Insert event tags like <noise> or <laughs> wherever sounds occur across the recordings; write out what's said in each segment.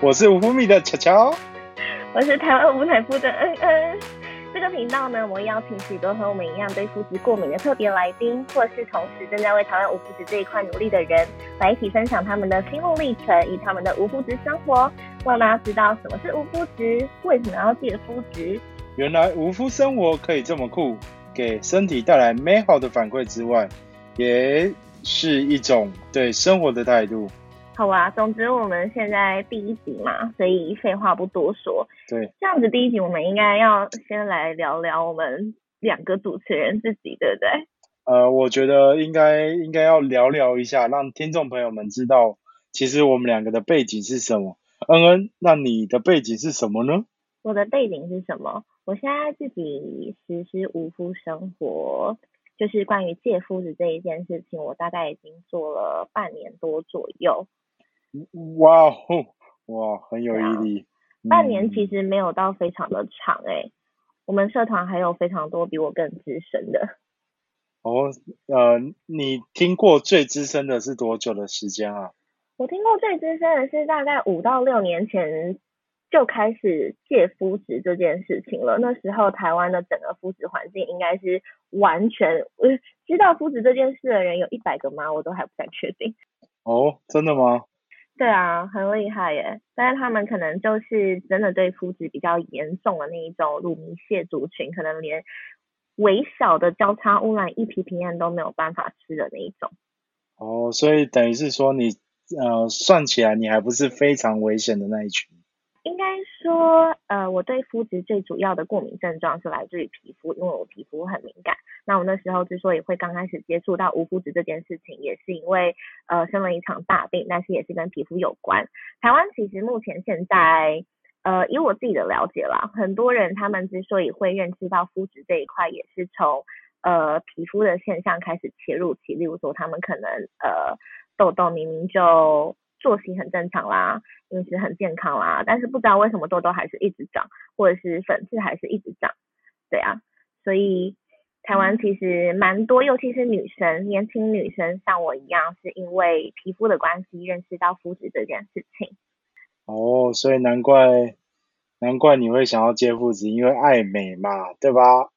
我是无福米的巧巧，我是台湾无奶夫的恩恩。这个频道呢，我会邀请许多和我们一样对肤质过敏的特别来宾，或是同时正在为台湾无肤质这一块努力的人，来一起分享他们的心路历程以他们的无肤质生活，让大家知道什么是无肤质，为什么要戒肤质。原来无肤生活可以这么酷，给身体带来美好的反馈之外，也是一种对生活的态度。好啊，总之我们现在第一集嘛，所以废话不多说。对，这样子第一集我们应该要先来聊聊我们两个主持人自己，对不对？呃，我觉得应该应该要聊聊一下，让听众朋友们知道，其实我们两个的背景是什么。恩恩，那你的背景是什么呢？我的背景是什么？我现在自己实施无夫生活，就是关于借夫子这一件事情，我大概已经做了半年多左右。哇哦，哇，很有毅力。半年其实没有到非常的长哎，我们社团还有非常多比我更资深的。哦，呃，你听过最资深的是多久的时间啊？我听过最资深的是大概五到六年前就开始戒肤质这件事情了。那时候台湾的整个肤质环境应该是完全，知道肤质这件事的人有一百个吗？我都还不太确定。哦，真的吗？对啊，很厉害耶！但是他们可能就是真的对肤质比较严重的那一种乳糜泻族群，可能连微小的交叉污染一批平安都没有办法吃的那一种。哦，所以等于是说你呃算起来你还不是非常危险的那一群。应该说，呃，我对肤质最主要的过敏症状是来自于皮肤，因为我皮肤很敏感。那我那时候之所以会刚开始接触到无肤质这件事情，也是因为呃生了一场大病，但是也是跟皮肤有关。台湾其实目前现在，呃，以我自己的了解啦，很多人他们之所以会认知到肤质这一块，也是从呃皮肤的现象开始切入起，例如说他们可能呃痘痘明明就。作息很正常啦，饮食很健康啦，但是不知道为什么痘痘还是一直长，或者是粉刺还是一直长，对啊，所以台湾其实蛮多，尤其是女生，年轻女生像我一样，是因为皮肤的关系认识到肤质这件事情。哦，所以难怪难怪你会想要接肤质，因为爱美嘛，对吧？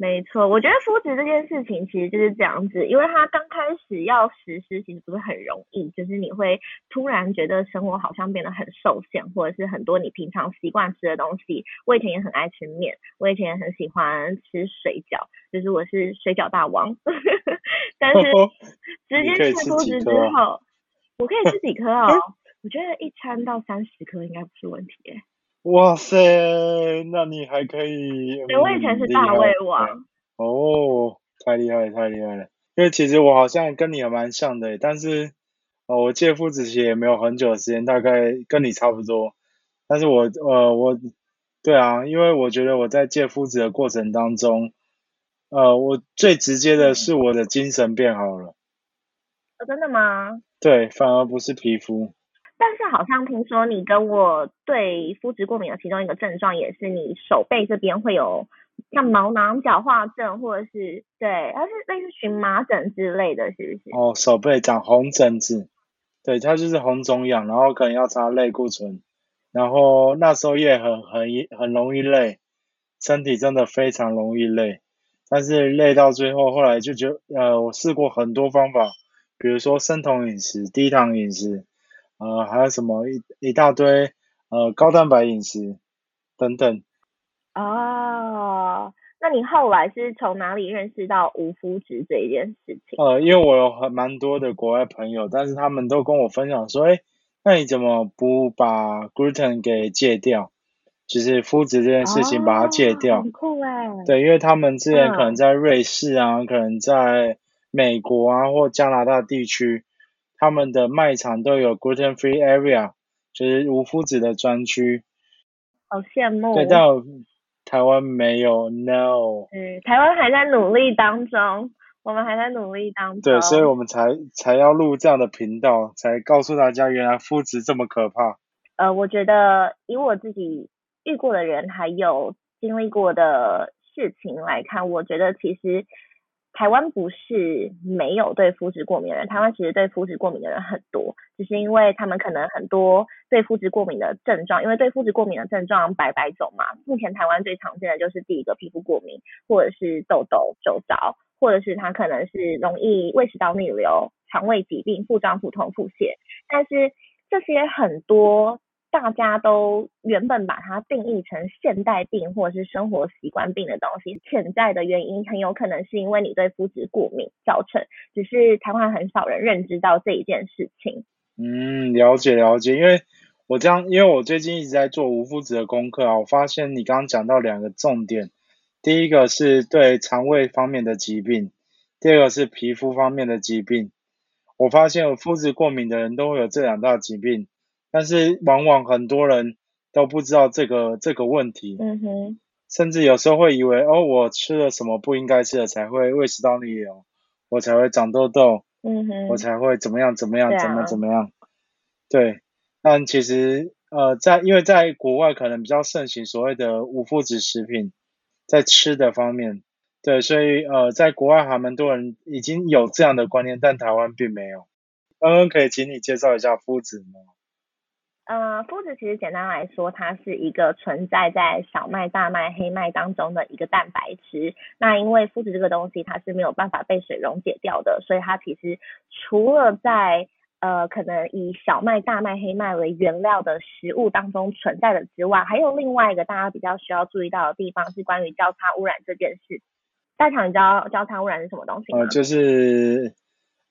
没错，我觉得肤质这件事情其实就是这样子，因为它刚开始要实施，其实不是很容易，就是你会突然觉得生活好像变得很受限，或者是很多你平常习惯吃的东西。我以前也很爱吃面，我以前也很喜欢吃水饺，就是我是水饺大王。<laughs> 但是 <laughs> 直接吃肤质之后，我可以吃几颗哦，<laughs> 我觉得一餐到三十颗应该不是问题诶。哇塞，那你还可以？对，我以前是大胃王。哦，太厉害，太厉害了！因为其实我好像跟你也蛮像的，但是哦，我戒肤质其实也没有很久的时间，大概跟你差不多。但是我呃，我对啊，因为我觉得我在戒肤质的过程当中，呃，我最直接的是我的精神变好了。哦，真的吗？对，反而不是皮肤。但是好像听说你跟我对肤质过敏的其中一个症状也是你手背这边会有像毛囊角化症，或者是对，它是类似荨麻疹之类的，是不是？哦，手背长红疹子，对，它就是红肿痒，然后可能要擦类固醇，然后那时候也很很很容易累，身体真的非常容易累，但是累到最后，后来就觉呃，我试过很多方法，比如说生酮饮食、低糖饮食。呃，还有什么一一大堆呃高蛋白饮食等等。哦，那你后来是从哪里认识到无麸质这一件事情？呃，因为我有很蛮多的国外朋友，但是他们都跟我分享说，哎，那你怎么不把 gluten 给戒掉？就是麸质这件事情把它戒掉。很酷哎。对，因为他们之前可能在瑞士啊，可能在美国啊或加拿大地区。他们的卖场都有 gluten free area，就是无麸质的专区。好羡慕。对，但台湾没有，no。嗯，台湾还在努力当中，我们还在努力当中。对，所以我们才才要录这样的频道，才告诉大家原来麸质这么可怕。呃，我觉得以我自己遇过的人，还有经历过的事情来看，我觉得其实台湾不是没有对肤质过敏的人，台湾其实对肤质过敏的人很多，只是因为他们可能很多对肤质过敏的症状，因为对肤质过敏的症状百百种嘛。目前台湾最常见的就是第一个皮肤过敏，或者是痘痘、皱褶，或者是他可能是容易胃食道逆流、肠胃疾病、腹胀、腹痛、腹泻，但是这些很多。大家都原本把它定义成现代病或者是生活习惯病的东西，潜在的原因很有可能是因为你对肤质过敏造成，只是台湾很少人认知到这一件事情。嗯，了解了解，因为我这样，因为我最近一直在做无肤质的功课啊，我发现你刚刚讲到两个重点，第一个是对肠胃方面的疾病，第二个是皮肤方面的疾病。我发现有肤质过敏的人都会有这两大疾病。但是往往很多人都不知道这个这个问题，嗯哼，甚至有时候会以为哦，我吃了什么不应该吃的才会胃食道逆流，我才会长痘痘，嗯哼，我才会怎么样怎么样怎么怎么样，对，但其实呃在因为在国外可能比较盛行所谓的无麸质食品，在吃的方面，对，所以呃在国外还蛮多人已经有这样的观念，但台湾并没有。刚刚可以请你介绍一下麸质吗？呃，麸质其实简单来说，它是一个存在在小麦、大麦、黑麦当中的一个蛋白质。那因为麸质这个东西它是没有办法被水溶解掉的，所以它其实除了在呃可能以小麦、大麦、黑麦为原料的食物当中存在的之外，还有另外一个大家比较需要注意到的地方是关于交叉污染这件事。大厂，你知道交叉污染是什么东西吗？呃，就是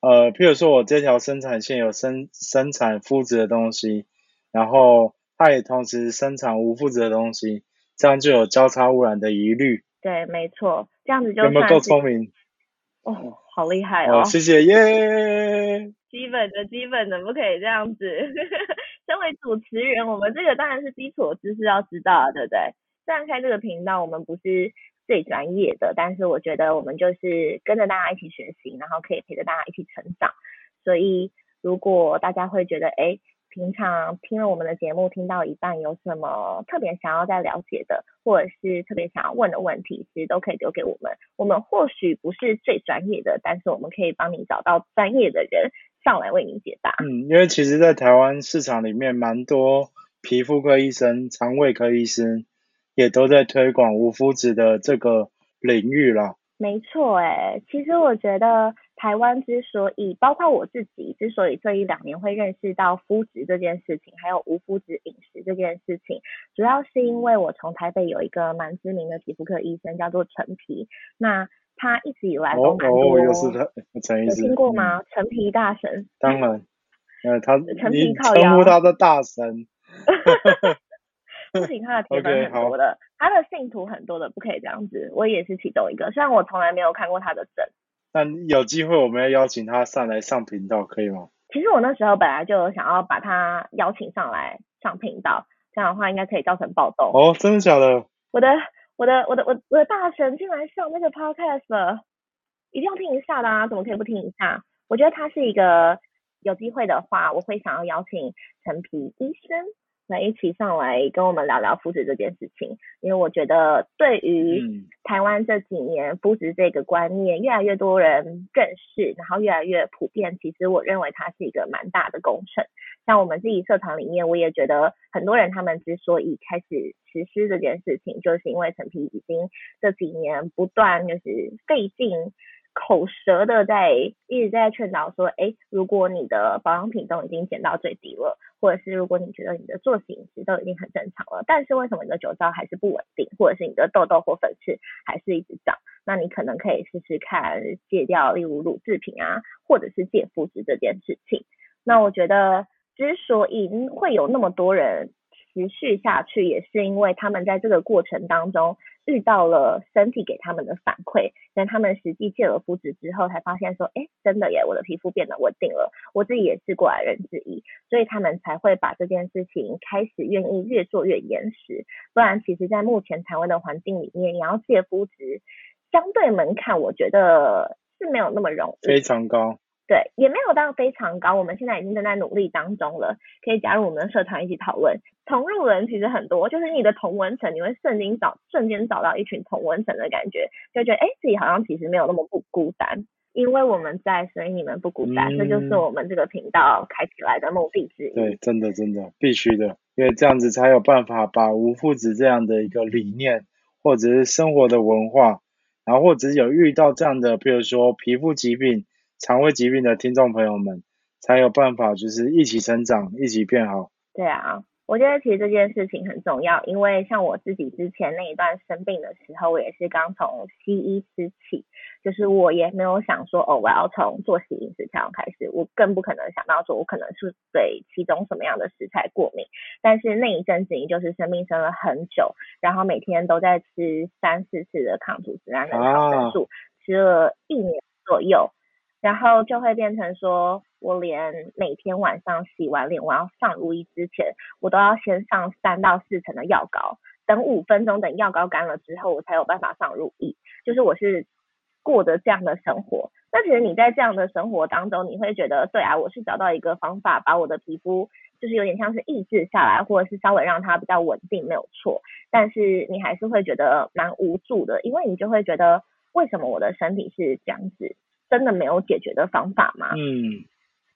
呃，譬如说我这条生产线有生生产麸质的东西。然后它也同时生产无麸质的东西，这样就有交叉污染的疑虑。对，没错，这样子就有没有够聪明？<laughs> 哦，好厉害哦！谢谢耶。基本的基本的不可以这样子。<laughs> 身为主持人，我们这个当然是基础知识要知道，对不对？虽然开这个频道我们不是最专业的，但是我觉得我们就是跟着大家一起学习，然后可以陪着大家一起成长。所以如果大家会觉得，哎。平常听了我们的节目，听到一半有什么特别想要再了解的，或者是特别想要问的问题，其实都可以留给我们。我们或许不是最专业的，但是我们可以帮你找到专业的人上来为你解答。嗯，因为其实，在台湾市场里面，蛮多皮肤科医生、肠胃科医生也都在推广无麸质的这个领域啦。没错，哎，其实我觉得。台湾之所以，包括我自己之所以这一两年会认识到肤质这件事情，还有无肤质饮食这件事情，主要是因为我从台北有一个蛮知名的皮肤科医生叫做陈皮，那他一直以来都蛮多，又是他陈医生，有听过吗？陈皮大神，当然，呃，他 <laughs> 陈皮靠称呼他的大神，<laughs> 不行，他的铁粉很多的，他的信徒很多的，不可以这样子，我也是其中一个，虽然我从来没有看过他的诊。那有机会我们要邀请他上来上频道，可以吗？其实我那时候本来就想要把他邀请上来上频道，这样的话应该可以造成暴动。哦，真的假的？我的我的我的我我的大神竟然上那个 podcast 了，一定要听一下的啊！怎么可以不听一下？我觉得他是一个有机会的话，我会想要邀请陈皮医生。来一起上来跟我们聊聊肤质这件事情，因为我觉得对于台湾这几年肤质这个观念越来越多人认识，然后越来越普遍，其实我认为它是一个蛮大的工程。像我们自己社团里面，我也觉得很多人他们之所以开始实施这件事情，就是因为陈皮已经这几年不断就是费劲。口舌的在一直在劝导说，哎，如果你的保养品都已经减到最低了，或者是如果你觉得你的作息饮食都已经很正常了，但是为什么你的酒糟还是不稳定，或者是你的痘痘或粉刺还是一直长，那你可能可以试试看戒掉，例如乳制品啊，或者是戒肤质这件事情。那我觉得之所以会有那么多人。持续下去也是因为他们在这个过程当中遇到了身体给他们的反馈，但他们实际借了肤质之后才发现说，哎，真的耶，我的皮肤变得稳定了。我自己也是过来人之一，所以他们才会把这件事情开始愿意越做越严实。不然，其实，在目前台湾的环境里面，你要借肤质，相对门槛，我觉得是没有那么容易，非常高。对，也没有到非常高，我们现在已经正在努力当中了，可以加入我们的社团一起讨论。同路人其实很多，就是你的同温层，你会瞬间找瞬间找到一群同温层的感觉，就觉得哎，自己好像其实没有那么不孤单，因为我们在，所以你们不孤单，这就是我们这个频道开起来的目的之一。对，真的真的必须的，因为这样子才有办法把无父子这样的一个理念，或者是生活的文化，然后或者是有遇到这样的，比如说皮肤疾病。肠胃疾病的听众朋友们，才有办法就是一起成长，一起变好。对啊，我觉得其实这件事情很重要，因为像我自己之前那一段生病的时候，我也是刚从西医吃起，就是我也没有想说哦，我要从作息饮食这样开始，我更不可能想到说我可能是对其中什么样的食材过敏。但是那一阵子，就是生病生了很久，然后每天都在吃三四次的抗组织胺的抗生素，吃了一年左右。然后就会变成说，我连每天晚上洗完脸，我要上如意之前，我都要先上三到四层的药膏，等五分钟，等药膏干了之后，我才有办法上如意。就是我是过着这样的生活。那其实你在这样的生活当中，你会觉得，对啊，我是找到一个方法，把我的皮肤就是有点像是抑制下来，或者是稍微让它比较稳定，没有错。但是你还是会觉得蛮无助的，因为你就会觉得，为什么我的身体是这样子？真的没有解决的方法吗？嗯，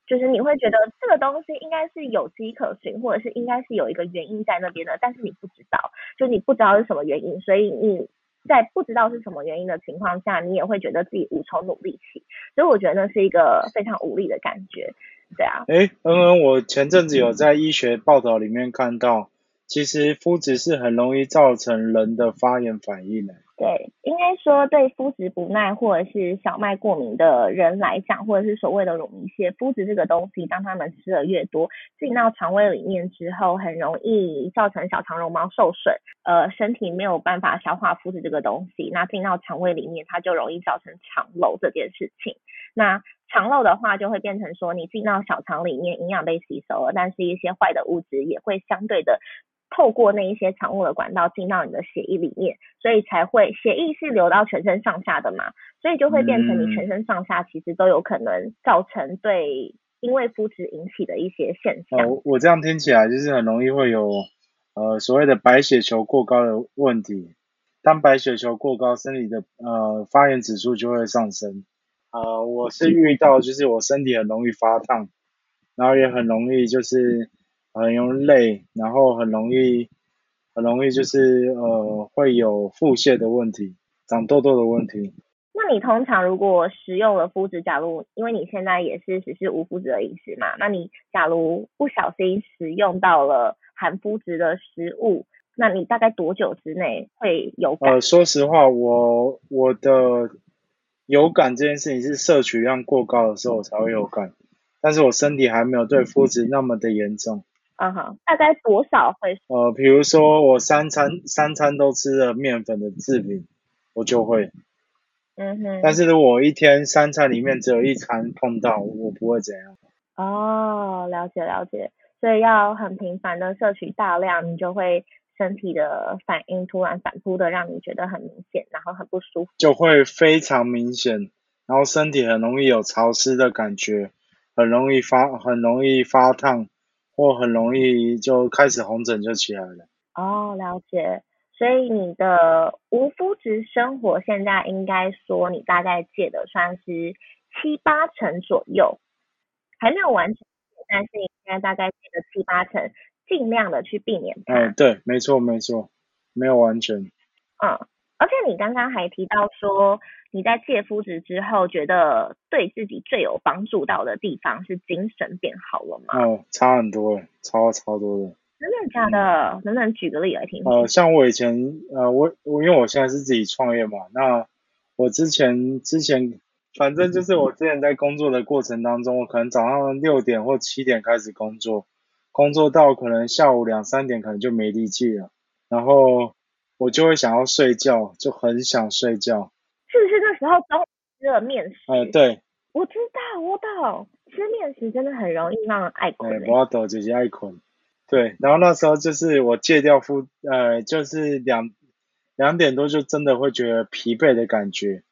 就是你会觉得这个东西应该是有迹可循，或者是应该是有一个原因在那边的，但是你不知道，就你不知道是什么原因，所以你在不知道是什么原因的情况下，你也会觉得自己无从努力起，所以我觉得那是一个非常无力的感觉，对啊。哎，嗯嗯，我前阵子有在医学报道里面看到，其实肤质是很容易造成人的发炎反应的。对，应该说对肤质不耐或者是小麦过敏的人来讲，或者是所谓的乳糜泻，肤质这个东西，当他们吃的越多，进到肠胃里面之后，很容易造成小肠绒毛受损，呃，身体没有办法消化肤质这个东西，那进到肠胃里面，它就容易造成肠漏这件事情。那肠漏的话，就会变成说，你进到小肠里面，营养被吸收了，但是一些坏的物质也会相对的。透过那一些产物的管道进到你的血液里面，所以才会血液是流到全身上下的嘛，所以就会变成你全身上下其实都有可能造成对因为肤质引起的一些现象。我我这样听起来就是很容易会有呃所谓的白血球过高的问题，当白血球过高，身体的呃发炎指数就会上升。呃，我是遇到就是我身体很容易发烫，然后也很容易就是。很容易累，然后很容易，很容易就是呃会有腹泻的问题，长痘痘的问题。那你通常如果食用了麸质，假如因为你现在也是实施无麸质的饮食嘛，那你假如不小心食用到了含麸质的食物，那你大概多久之内会有感？呃，说实话，我我的有感这件事情是摄取量过高的时候才会有感，但是我身体还没有对麸质那么的严重。嗯哼，大概多少会？呃，比如说我三餐三餐都吃了面粉的制品，我就会。嗯哼。但是如果我一天三餐里面只有一餐碰到，我不会怎样。哦，了解了解，所以要很频繁的摄取大量，你就会身体的反应突然反扑的让你觉得很明显，然后很不舒服。就会非常明显，然后身体很容易有潮湿的感觉，很容易发很容易发烫。或很容易就开始红疹就起来了。哦，了解。所以你的无肤质生活现在应该说你大概戒的算是七八成左右，还没有完全，但是应该大概戒的七八成，尽量的去避免它。嗯，对，没错没错，没有完全。嗯。而且你刚刚还提到说，你在戒肤质之后，觉得对自己最有帮助到的地方是精神变好了吗？哦，差很多，超超多的。真的假的？能不能举个例来听？呃，像我以前，呃，我我因为我现在是自己创业嘛，那我之前之前，反正就是我之前在工作的过程当中，我可能早上六点或七点开始工作，工作到可能下午两三点，可能就没力气了，然后。我就会想要睡觉，就很想睡觉。是不是那时候中吃了面食？呃，对。我知道，我懂。吃面食真的很容易让人爱困。我懂，就是爱困。对，然后那时候就是我戒掉敷，呃，就是两两点多就真的会觉得疲惫的感觉，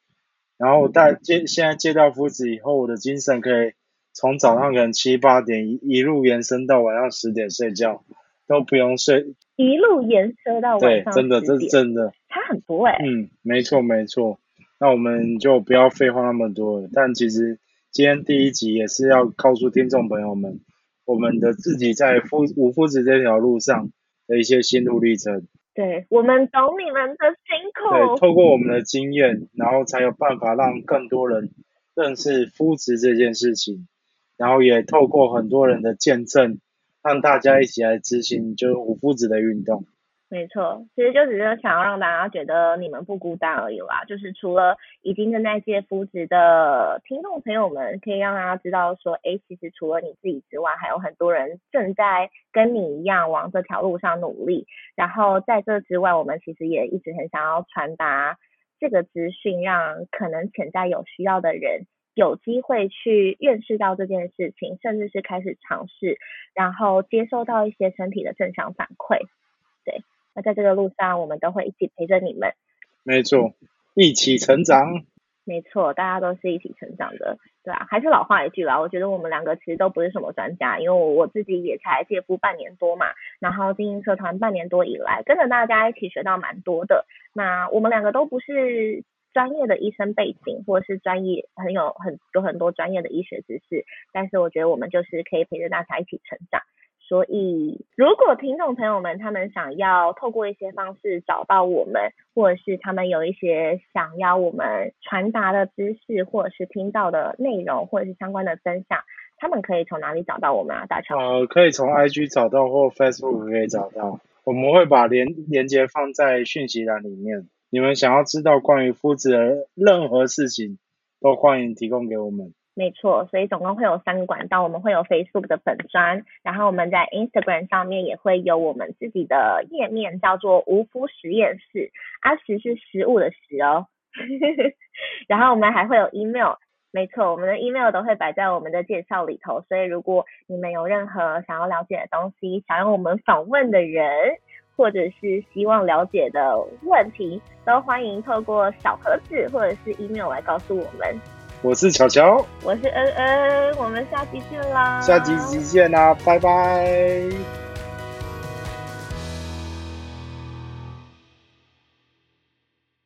然后带戒现在戒掉麸质以后，我的精神可以从早上可能七八点一一路延伸到晚上十点睡觉，都不用睡。一路延伸到晚对，真的，这是真的。差很多哎、嗯，没错没错。那我们就不要废话那么多了。但其实今天第一集也是要告诉听众朋友们，我们的自己在夫无夫子这条路上的一些心路历程。对，我们懂你们的辛苦对，透过我们的经验，然后才有办法让更多人认识夫子这件事情，然后也透过很多人的见证，让大家一起来执行就是无肤质的运动。没错，其实就只是想要让大家觉得你们不孤单而已啦。就是除了已经正在戒肤质的听众朋友们，可以让大家知道说，哎，其实除了你自己之外，还有很多人正在跟你一样往这条路上努力。然后在这之外，我们其实也一直很想要传达这个资讯，让可能潜在有需要的人有机会去认识到这件事情，甚至是开始尝试，然后接收到一些身体的正向反馈。对，那在这个路上，我们都会一起陪着你们。没错，一起成长。没错，大家都是一起成长的，对啊，还是老话一句啦，我觉得我们两个其实都不是什么专家，因为我我自己也才戒肤半年多嘛，然后经营社团半年多以来，跟着大家一起学到蛮多的。那我们两个都不是专业的医生背景，或者是专业很有很有很多专业的医学知识，但是我觉得我们就是可以陪着大家一起成长。所以，如果听众朋友们他们想要透过一些方式找到我们，或者是他们有一些想要我们传达的知识，或者是听到的内容，或者是相关的分享，他们可以从哪里找到我们啊？大乔？呃，可以从 IG 找到或 Facebook 可以找到，我们会把连连接放在讯息栏里面。你们想要知道关于夫子的任何事情，都欢迎提供给我们。没错，所以总共会有三个管道，我们会有 Facebook 的粉砖，然后我们在 Instagram 上面也会有我们自己的页面，叫做无肤实验室，啊食是食物的食哦，<laughs> 然后我们还会有 email，没错，我们的 email 都会摆在我们的介绍里头，所以如果你们有任何想要了解的东西，想要我们访问的人，或者是希望了解的问题，都欢迎透过小盒子或者是 email 来告诉我们。我是巧巧，我是恩恩，我们下期见啦！下期集见啦，拜拜。